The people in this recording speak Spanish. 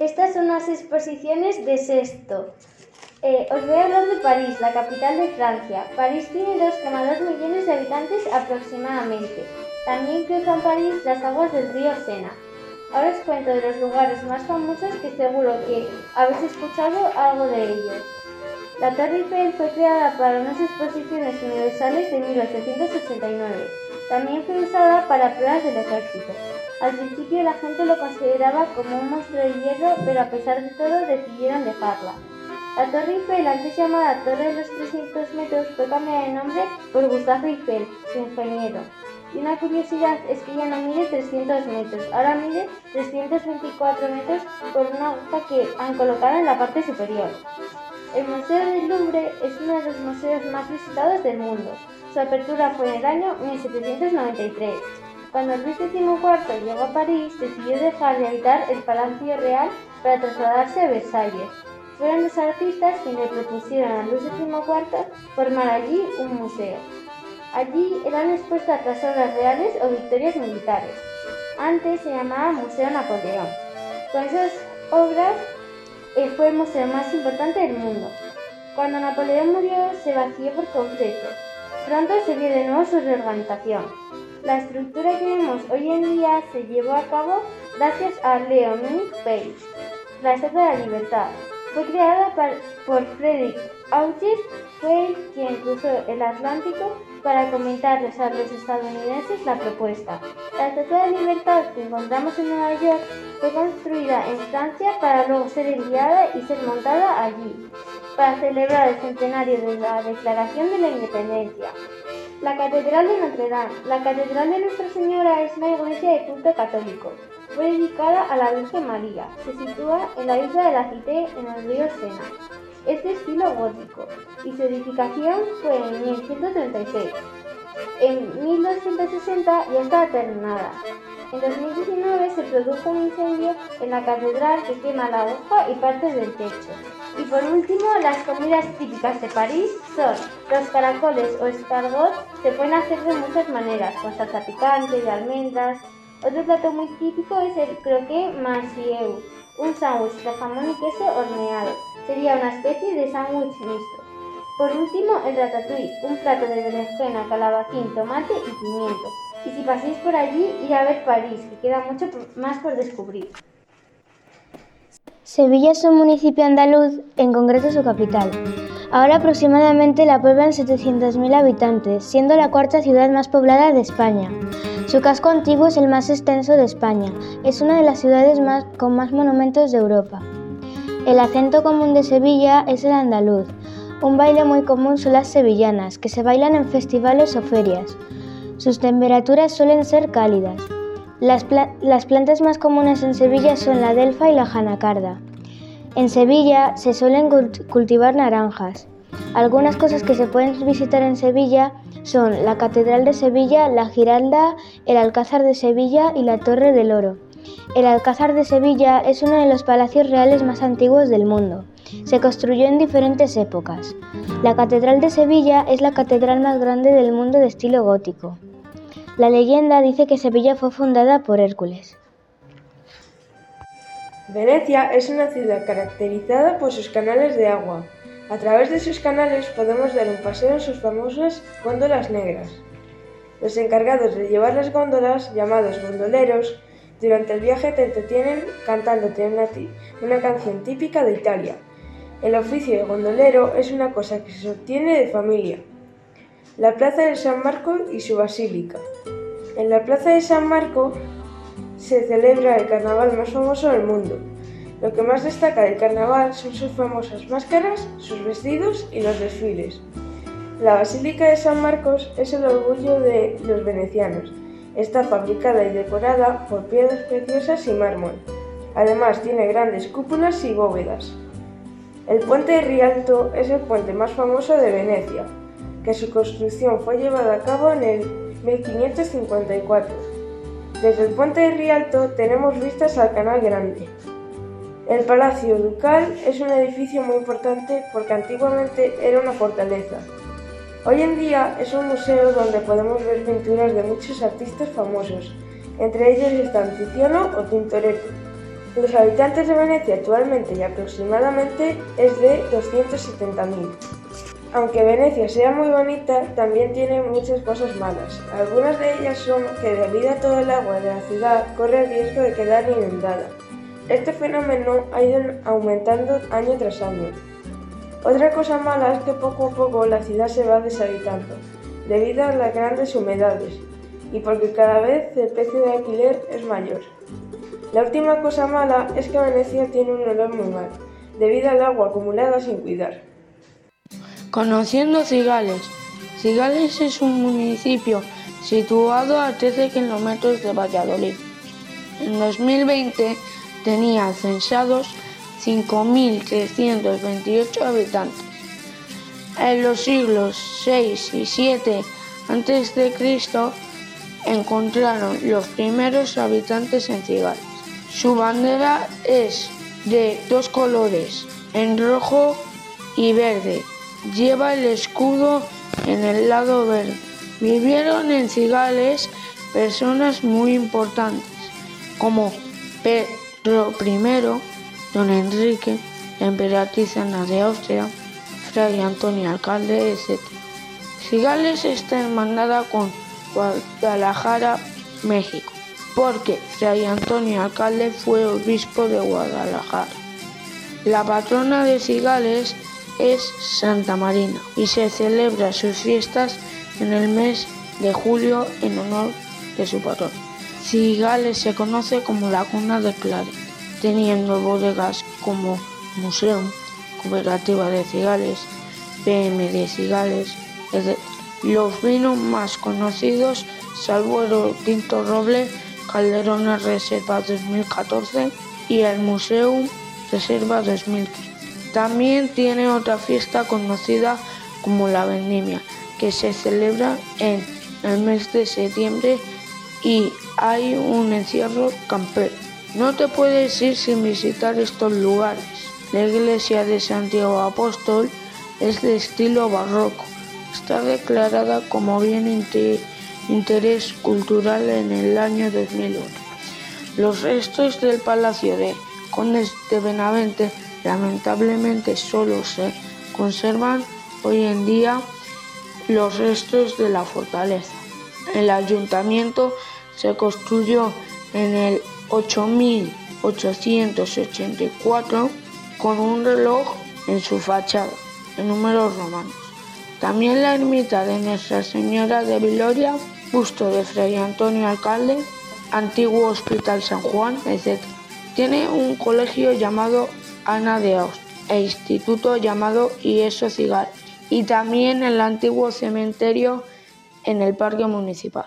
Estas son las exposiciones de Sexto. Eh, os voy a hablar de París, la capital de Francia. París tiene 2,2 millones de habitantes aproximadamente. También cruzan París las aguas del río Sena. Ahora os cuento de los lugares más famosos que seguro que habéis escuchado algo de ellos. La Torre Eiffel fue creada para unas exposiciones universales de 1889. También fue usada para pruebas del ejército. Al principio la gente lo consideraba como un monstruo de hierro, pero a pesar de todo decidieron dejarla. La Torre Eiffel, antes llamada Torre de los 300 metros, fue cambiada de nombre por Gustave Eiffel, su ingeniero. Y una curiosidad es que ya no mide 300 metros, ahora mide 324 metros por una hoja que han colocado en la parte superior. El Museo del Louvre es uno de los museos más visitados del mundo. Su apertura fue en el año 1793. Cuando Luis XIV llegó a París, decidió dejar de habitar el Palacio Real para trasladarse a Versalles. Fueron los artistas quienes propusieron a Luis XIV formar allí un museo. Allí eran expuestas las obras reales o victorias militares. Antes se llamaba Museo Napoleón. Con esas obras eh, fue el museo más importante del mundo. Cuando Napoleón murió se vació por completo. Pronto se vio de nuevo su reorganización. La estructura que vemos hoy en día se llevó a cabo gracias a Leonin Page, la Estatua de la Libertad. Fue creada por Frederick August, fue quien cruzó el Atlántico para comentarles a los estadounidenses la propuesta. La Estatua de Libertad que encontramos en Nueva York fue construida en Francia para luego ser enviada y ser montada allí, para celebrar el centenario de la Declaración de la Independencia. La Catedral de Notre Dame. La Catedral de Nuestra Señora es una iglesia de culto católico. Fue dedicada a la Virgen María. Se sitúa en la isla de la Cité, en el río Sena. Es de estilo gótico y su edificación fue en 1136. En 1260 ya estaba terminada. En 2019 se produjo un incendio en la catedral que quema la hoja y partes del techo. Y por último, las comidas típicas de París son los caracoles o escargot, se pueden hacer de muchas maneras, con salsa picante, de almendras. Otro plato muy típico es el croquet marcieu, un sándwich de jamón y queso horneado. Sería una especie de sándwich mixto. Por último, el ratatouille, un plato de berenjena, calabacín, tomate y pimiento. Y si pasáis por allí, ir a ver París, que queda mucho más por descubrir. Sevilla es un municipio andaluz, en concreto su capital. Ahora aproximadamente la pueblan 700.000 habitantes, siendo la cuarta ciudad más poblada de España. Su casco antiguo es el más extenso de España. Es una de las ciudades con más monumentos de Europa. El acento común de Sevilla es el andaluz. Un baile muy común son las sevillanas, que se bailan en festivales o ferias. Sus temperaturas suelen ser cálidas. Las, plantas más comunes en Sevilla son la delfa y la janacarda. En Sevilla se suelen cultivar naranjas. Algunas cosas que se pueden visitar en Sevilla son la Catedral de Sevilla, la Giralda, el Alcázar de Sevilla y la Torre del Oro. El Alcázar de Sevilla es uno de los palacios reales más antiguos del mundo. Se construyó en diferentes épocas. La Catedral de Sevilla es la catedral más grande del mundo de estilo gótico. La leyenda dice que Sevilla fue fundada por Hércules. Venecia es una ciudad caracterizada por sus canales de agua. A través de sus canales podemos dar un paseo en sus famosas góndolas negras. Los encargados de llevar las góndolas, llamados gondoleros, durante el viaje te entretienen cantándote una, una canción típica de Italia. El oficio de gondolero es una cosa que se obtiene de familia. La Plaza de San Marco y su basílica. En la Plaza de San Marco se celebra el carnaval más famoso del mundo. Lo que más destaca del carnaval son sus famosas máscaras, sus vestidos y los desfiles. La Basílica de San Marcos es el orgullo de los venecianos. Está fabricada y decorada por piedras preciosas y mármol. Además tiene grandes cúpulas y bóvedas. El puente de Rialto es el puente más famoso de Venecia, que su construcción fue llevada a cabo en el 1554. Desde el puente de Rialto tenemos vistas al Canal Grande. El Palacio Ducal es un edificio muy importante porque antiguamente era una fortaleza. Hoy en día es un museo donde podemos ver pinturas de muchos artistas famosos, entre ellos están Tiziano o Tintoretto. Los habitantes de Venecia actualmente y aproximadamente es de 270.000. Aunque Venecia sea muy bonita, también tiene muchas cosas malas. Algunas de ellas son que debido a todo el agua de la ciudad corre el riesgo de quedar inundada. Este fenómeno ha ido aumentando año tras año. Otra cosa mala es que poco a poco la ciudad se va deshabitando, debido a las grandes humedades y porque cada vez el precio de alquiler es mayor. La última cosa mala es que Venecia tiene un olor muy mal, debido al agua acumulada sin cuidar. Conociendo Cigales. Cigales es un municipio situado a 13 kilómetros de Valladolid. En 2020 tenía censados 5.328 habitantes. En los siglos 6 y 7 a.C. encontraron los primeros habitantes en Cigales. Su bandera es de dos colores, en rojo y verde, lleva el escudo en el lado verde. Vivieron en Cigales personas muy importantes como Pedro I, Don Enrique, emperatriz Ana de Austria, Fray Antonio Alcalde, etc. Cigales está hermanada con Guadalajara, México, porque Fray Antonio Alcalde fue obispo de Guadalajara. La patrona de Cigales es Santa Marina y se celebra sus fiestas en el mes de julio en honor de su patrón. Cigales se conoce como la cuna de Claret, teniendo bodegas como Museo, Cooperativa de Cigales, PM de Cigales, Los vinos más conocidos, salvo el Tinto Roble, Calderona Reserva 2014 y el Museo Reserva 2015. También tiene otra fiesta conocida como la vendimia, que se celebra en el mes de septiembre y hay un encierro campero. No te puedes ir sin visitar estos lugares. La iglesia de Santiago Apóstol es de estilo barroco. Está declarada como bien interés cultural en el año 2001. Los restos del Palacio de Condes de Benavente Lamentablemente solo se conservan hoy en día los restos de la fortaleza. El ayuntamiento se construyó en el 8884 con un reloj en su fachada, en números romanos. También la ermita de Nuestra Señora de Viloria, busto de Fray Antonio Alcalde, antiguo Hospital San Juan, etc. Tiene un colegio llamado Ana de Aust e instituto llamado Ieso Cigal y también el antiguo cementerio en el parque municipal.